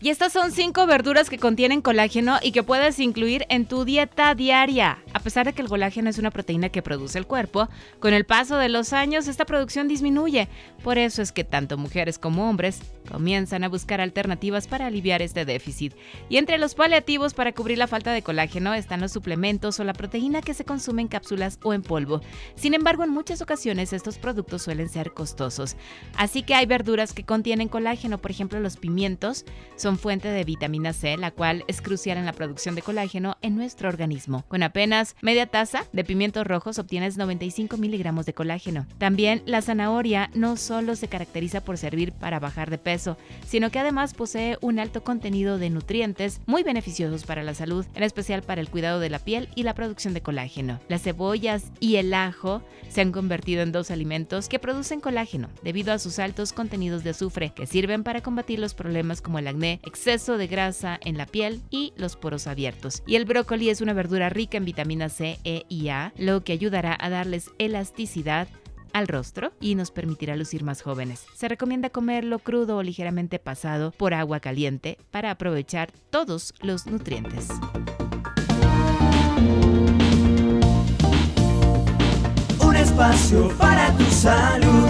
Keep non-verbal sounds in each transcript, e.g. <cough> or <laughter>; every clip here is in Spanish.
Y estas son cinco verduras que contienen colágeno y que puedes incluir en tu dieta diaria. A pesar de que el colágeno es una proteína que produce el cuerpo, con el paso de los años esta producción disminuye. Por eso es que tanto mujeres como hombres comienzan a buscar alternativas para aliviar este déficit. Y entre los paliativos para cubrir la falta de colágeno están los suplementos o la proteína que se consume en cápsulas o en polvo. Sin embargo, en muchas ocasiones estos productos suelen ser costosos. Así que hay verduras que contienen colágeno, por ejemplo los pimientos, son fuente de vitamina C, la cual es crucial en la producción de colágeno en nuestro organismo. Con apenas media taza de pimientos rojos obtienes 95 miligramos de colágeno. También la zanahoria no solo se caracteriza por servir para bajar de peso, sino que además posee un alto contenido de nutrientes muy beneficiosos para la salud, en especial para el cuidado de la piel y la producción de colágeno. Las cebollas y el ajo se han convertido en dos alimentos que producen colágeno debido a sus altos contenidos de azufre que sirven para combatir los problemas como el acné, exceso de grasa en la piel y los poros abiertos. Y el brócoli es una verdura rica en vitamina C, E y A, lo que ayudará a darles elasticidad al rostro y nos permitirá lucir más jóvenes. Se recomienda comerlo crudo o ligeramente pasado por agua caliente para aprovechar todos los nutrientes. Espacio para tu salud.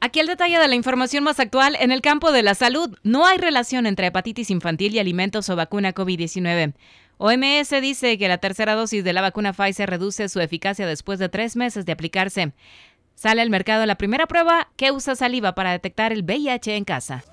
Aquí el detalle de la información más actual en el campo de la salud. No hay relación entre hepatitis infantil y alimentos o vacuna COVID-19. OMS dice que la tercera dosis de la vacuna Pfizer reduce su eficacia después de tres meses de aplicarse. Sale al mercado la primera prueba que usa saliva para detectar el VIH en casa.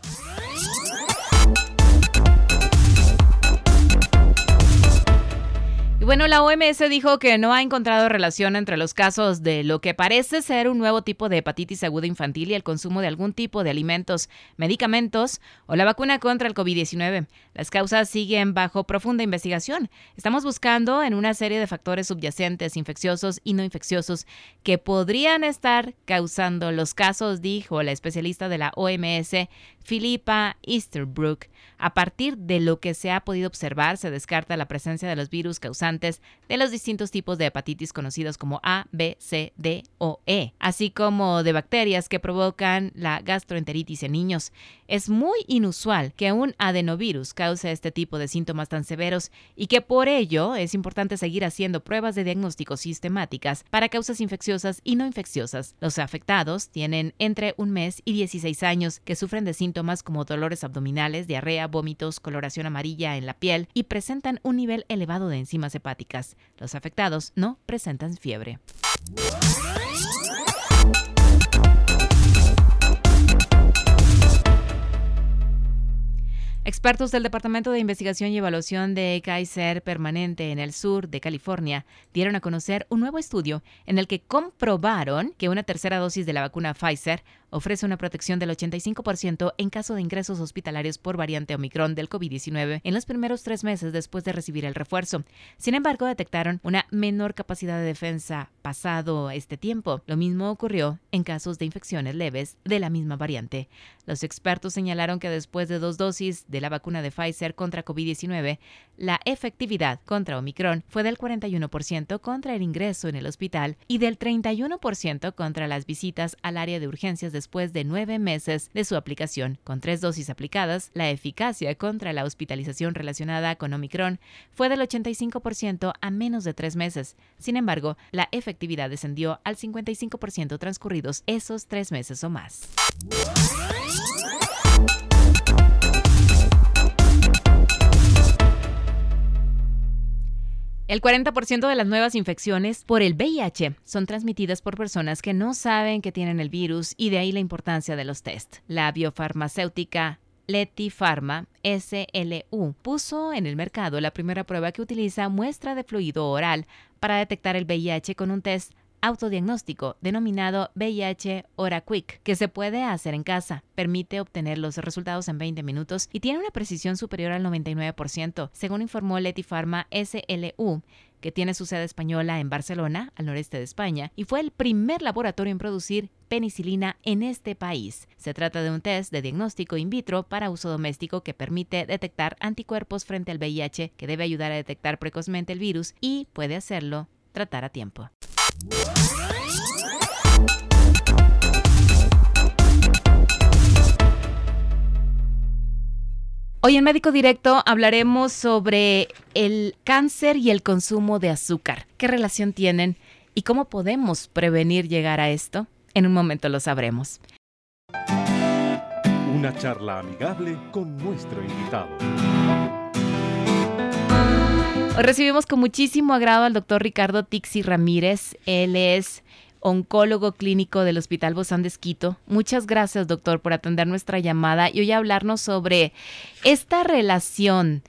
Bueno, la OMS dijo que no ha encontrado relación entre los casos de lo que parece ser un nuevo tipo de hepatitis aguda infantil y el consumo de algún tipo de alimentos, medicamentos o la vacuna contra el COVID-19. Las causas siguen bajo profunda investigación. Estamos buscando en una serie de factores subyacentes, infecciosos y no infecciosos, que podrían estar causando los casos, dijo la especialista de la OMS, Philippa Easterbrook. A partir de lo que se ha podido observar, se descarta la presencia de los virus causantes de los distintos tipos de hepatitis conocidos como A, B, C, D o E, así como de bacterias que provocan la gastroenteritis en niños. Es muy inusual que un adenovirus cause este tipo de síntomas tan severos y que por ello es importante seguir haciendo pruebas de diagnóstico sistemáticas para causas infecciosas y no infecciosas. Los afectados tienen entre un mes y 16 años que sufren de síntomas como dolores abdominales, diarrea, vómitos, coloración amarilla en la piel y presentan un nivel elevado de enzimas hepáticas. Los afectados no presentan fiebre. Expertos del Departamento de Investigación y Evaluación de Kaiser Permanente en el sur de California dieron a conocer un nuevo estudio en el que comprobaron que una tercera dosis de la vacuna Pfizer ofrece una protección del 85% en caso de ingresos hospitalarios por variante Omicron del COVID-19 en los primeros tres meses después de recibir el refuerzo. Sin embargo, detectaron una menor capacidad de defensa pasado este tiempo. Lo mismo ocurrió en casos de infecciones leves de la misma variante. Los expertos señalaron que después de dos dosis de la vacuna de Pfizer contra COVID-19, la efectividad contra Omicron fue del 41% contra el ingreso en el hospital y del 31% contra las visitas al área de urgencias después de nueve meses de su aplicación. Con tres dosis aplicadas, la eficacia contra la hospitalización relacionada con Omicron fue del 85% a menos de tres meses. Sin embargo, la efectividad descendió al 55% transcurridos esos tres meses o más. El 40% de las nuevas infecciones por el VIH son transmitidas por personas que no saben que tienen el virus y de ahí la importancia de los test. La biofarmacéutica Leti Pharma SLU puso en el mercado la primera prueba que utiliza muestra de fluido oral para detectar el VIH con un test autodiagnóstico denominado VIH Hora Quick, que se puede hacer en casa. Permite obtener los resultados en 20 minutos y tiene una precisión superior al 99%, según informó Leti Pharma SLU que tiene su sede española en Barcelona, al noreste de España, y fue el primer laboratorio en producir penicilina en este país. Se trata de un test de diagnóstico in vitro para uso doméstico que permite detectar anticuerpos frente al VIH, que debe ayudar a detectar precozmente el virus y puede hacerlo tratar a tiempo. Hoy en Médico Directo hablaremos sobre el cáncer y el consumo de azúcar. ¿Qué relación tienen y cómo podemos prevenir llegar a esto? En un momento lo sabremos. Una charla amigable con nuestro invitado. Hoy recibimos con muchísimo agrado al doctor Ricardo Tixi Ramírez. Él es oncólogo clínico del Hospital Bozán de Esquito. Muchas gracias, doctor, por atender nuestra llamada y hoy hablarnos sobre esta relación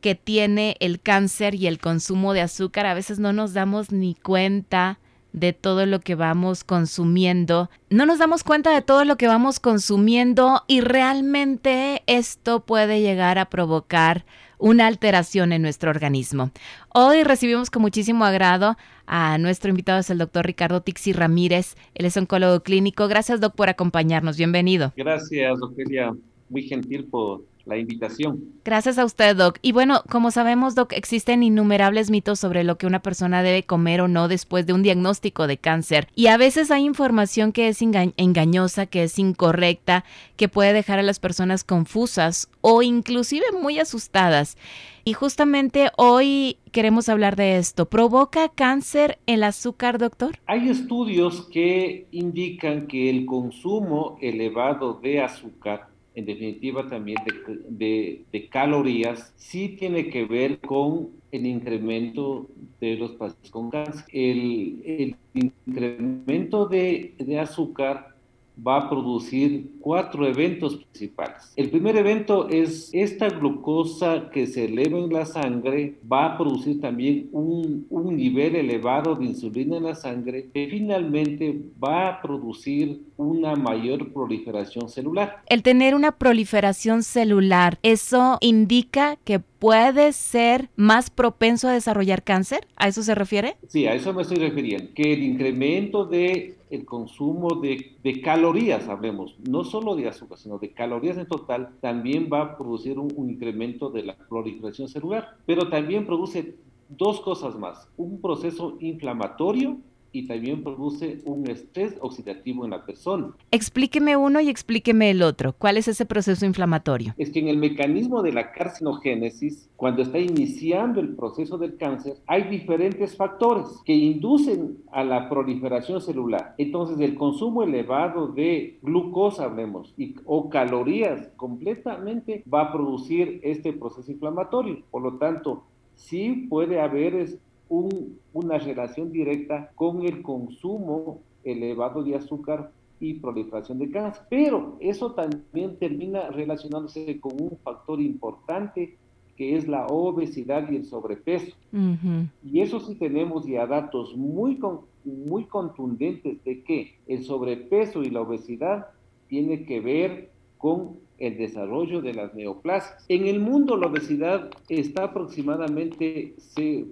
que tiene el cáncer y el consumo de azúcar. A veces no nos damos ni cuenta de todo lo que vamos consumiendo. No nos damos cuenta de todo lo que vamos consumiendo y realmente esto puede llegar a provocar una alteración en nuestro organismo. Hoy recibimos con muchísimo agrado a nuestro invitado, es el doctor Ricardo Tixi Ramírez, él es oncólogo clínico. Gracias, doc, por acompañarnos. Bienvenido. Gracias, Ofelia. Muy gentil por la invitación. Gracias a usted, Doc. Y bueno, como sabemos, Doc, existen innumerables mitos sobre lo que una persona debe comer o no después de un diagnóstico de cáncer. Y a veces hay información que es engañosa, que es incorrecta, que puede dejar a las personas confusas o inclusive muy asustadas. Y justamente hoy queremos hablar de esto. ¿Provoca cáncer el azúcar, doctor? Hay estudios que indican que el consumo elevado de azúcar en definitiva también de, de, calorías, sí tiene que ver con el incremento de los pacientes con cáncer. El, el incremento de, de azúcar va a producir cuatro eventos principales. El primer evento es esta glucosa que se eleva en la sangre va a producir también un, un nivel elevado de insulina en la sangre que finalmente va a producir una mayor proliferación celular. El tener una proliferación celular, ¿eso indica que puede ser más propenso a desarrollar cáncer? ¿A eso se refiere? Sí, a eso me estoy refiriendo. Que el incremento de el consumo de, calorías, hablemos, no solo de azúcar, sino de calorías en total, también va a producir un, un incremento de la proliferación celular, pero también produce dos cosas más, un proceso inflamatorio y también produce un estrés oxidativo en la persona. Explíqueme uno y explíqueme el otro. ¿Cuál es ese proceso inflamatorio? Es que en el mecanismo de la carcinogénesis, cuando está iniciando el proceso del cáncer, hay diferentes factores que inducen a la proliferación celular. Entonces, el consumo elevado de glucosa, hablemos, y, o calorías completamente va a producir este proceso inflamatorio. Por lo tanto, sí puede haber una relación directa con el consumo elevado de azúcar y proliferación de cáncer. Pero eso también termina relacionándose con un factor importante que es la obesidad y el sobrepeso. Y eso sí tenemos ya datos muy, muy contundentes de que el sobrepeso y la obesidad tiene que ver con el desarrollo de las neoplasias. En el mundo la obesidad está aproximadamente, se,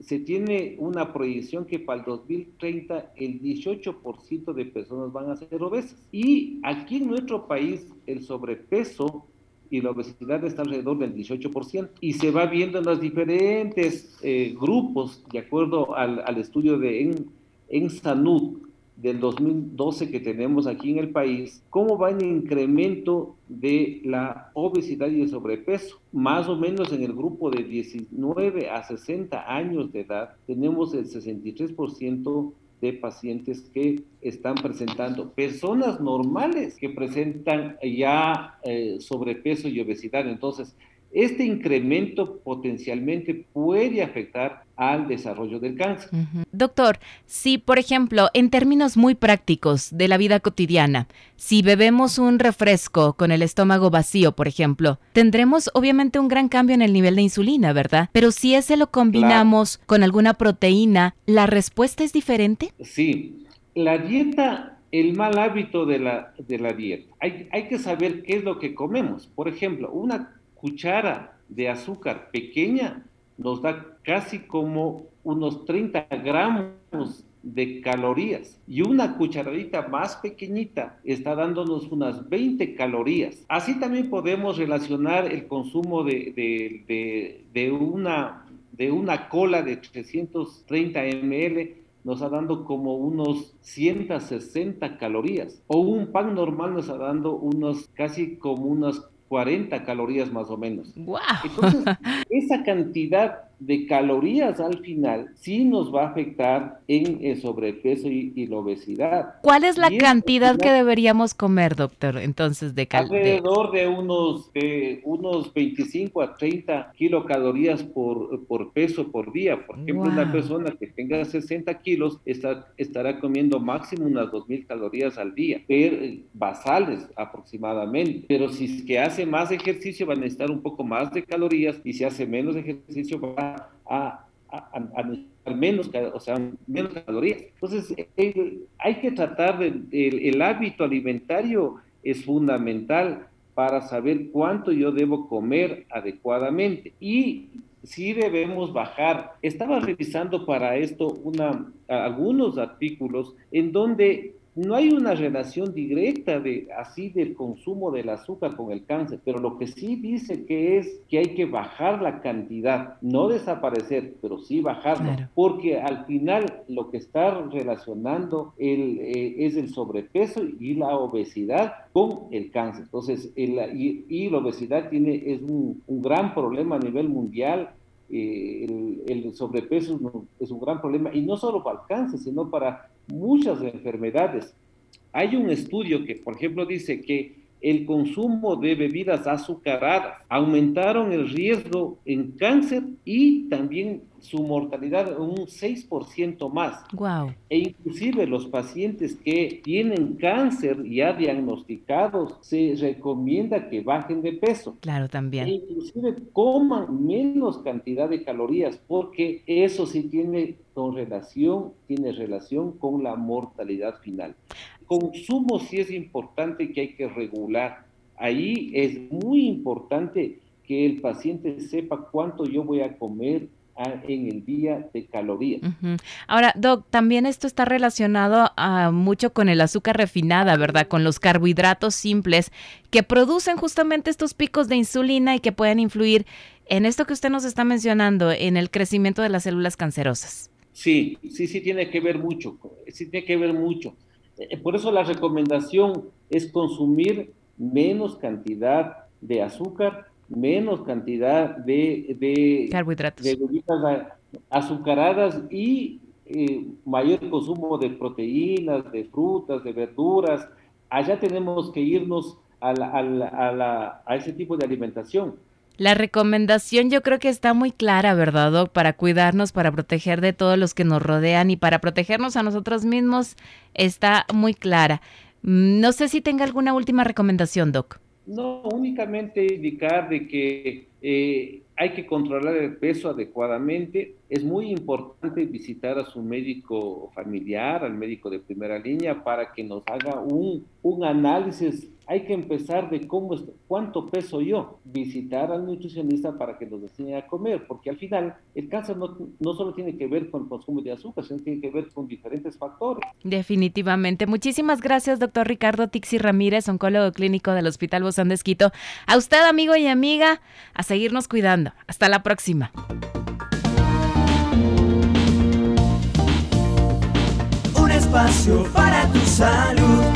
se tiene una proyección que para el 2030 el 18% de personas van a ser obesas. Y aquí en nuestro país el sobrepeso y la obesidad está alrededor del 18%. Y se va viendo en los diferentes eh, grupos, de acuerdo al, al estudio de en, en Sanud, del 2012 que tenemos aquí en el país, cómo va el incremento de la obesidad y el sobrepeso. Más o menos en el grupo de 19 a 60 años de edad, tenemos el 63% de pacientes que están presentando, personas normales que presentan ya eh, sobrepeso y obesidad. Entonces, este incremento potencialmente puede afectar al desarrollo del cáncer. Doctor, si por ejemplo, en términos muy prácticos de la vida cotidiana, si bebemos un refresco con el estómago vacío, por ejemplo, tendremos obviamente un gran cambio en el nivel de insulina, ¿verdad? Pero si ese lo combinamos con alguna proteína, ¿la respuesta es diferente? Sí, la dieta el mal hábito de la, de la dieta. Hay, hay, que saber qué es lo que comemos. Por ejemplo, una cuchara de azúcar pequeña nos da casi como unos 30 gramos de calorías y una cucharadita más pequeñita está dándonos unas 20 calorías. Así también podemos relacionar el consumo de, de, de, una, de una cola de 330 ml nos está dando como unos 160 calorías. O un pan normal nos está dando unos casi como unas 40 calorías más o menos. Wow. Entonces, <laughs> esa cantidad de calorías al final sí nos va a afectar en el sobrepeso y, la obesidad. ¿Cuál es la cantidad que deberíamos comer, doctor, entonces de calorías? Alrededor de unos, de unos 25 a 30 kilocalorías por, por peso por día. Por ejemplo, una persona que tenga 60 kilos está, estará comiendo máximo unas 2.000 calorías al día, per, basales aproximadamente. Pero si es que hace más ejercicio va a necesitar un poco más de calorías y si hace menos ejercicio va a, a, menos, o sea, menos calorías. Entonces, hay que tratar de, el, hábito alimentario es fundamental para saber cuánto yo debo comer adecuadamente. Y si debemos bajar. Estaba revisando para esto una, algunos artículos en donde no hay una relación directa de así del consumo del azúcar con el cáncer, pero lo que sí dice que es que hay que bajar la cantidad, no desaparecer, pero sí bajarla, porque al final lo que está relacionando el, eh, es el sobrepeso y la obesidad con el cáncer. Entonces, y, la obesidad tiene, es un, gran problema a nivel mundial. Eh, el, el, sobrepeso es un gran problema y no solo para el cáncer, sino para muchas enfermedades. Hay un estudio que, por ejemplo, dice que el consumo de bebidas azucaradas aumentaron el riesgo en cáncer y también su mortalidad un 6% más. Wow. E inclusive los pacientes que tienen cáncer ya diagnosticados, se recomienda que bajen de peso. Claro, también. E inclusive coman menos cantidad de calorías, porque eso sí tiene con relación, tiene relación con la mortalidad final. Consumo sí es importante que hay que regular. Ahí es muy importante que el paciente sepa cuánto yo voy a comer en el día de calorías. Ahora, Doc, también esto está relacionado a, mucho con el azúcar refinada, ¿verdad? Con los carbohidratos simples que producen justamente estos picos de insulina y que pueden influir en esto que usted nos está mencionando, en el crecimiento de las células cancerosas. Sí, sí, sí tiene que ver mucho, sí tiene que ver mucho. Eh, por eso la recomendación es consumir menos cantidad de azúcar menos cantidad de, de carbohidratos, de bebidas azucaradas y eh, mayor consumo de proteínas, de frutas, de verduras. Allá tenemos que irnos a, a, a ese tipo de alimentación. La recomendación yo creo que está muy clara, ¿verdad, Doc? Para cuidarnos, para proteger de todos los que nos rodean y para protegernos a nosotros mismos está muy clara. Mm, no sé si tenga alguna última recomendación, Doc. No, únicamente indicar de que eh, hay que controlar el peso adecuadamente. Es muy importante visitar a su médico familiar, al médico de primera línea, para que nos haga un, un análisis hay que empezar de cómo es, cuánto peso yo, visitar al nutricionista para que nos enseñe a comer, porque al final el cáncer no, no solo tiene que ver con el consumo de azúcar, sino tiene que ver con diferentes factores. Definitivamente. Muchísimas gracias, doctor Ricardo Tixi Ramírez, oncólogo clínico del Hospital Bozán de Esquito. A usted, amigo y amiga, a seguirnos cuidando. Hasta la próxima. Un espacio para tu salud.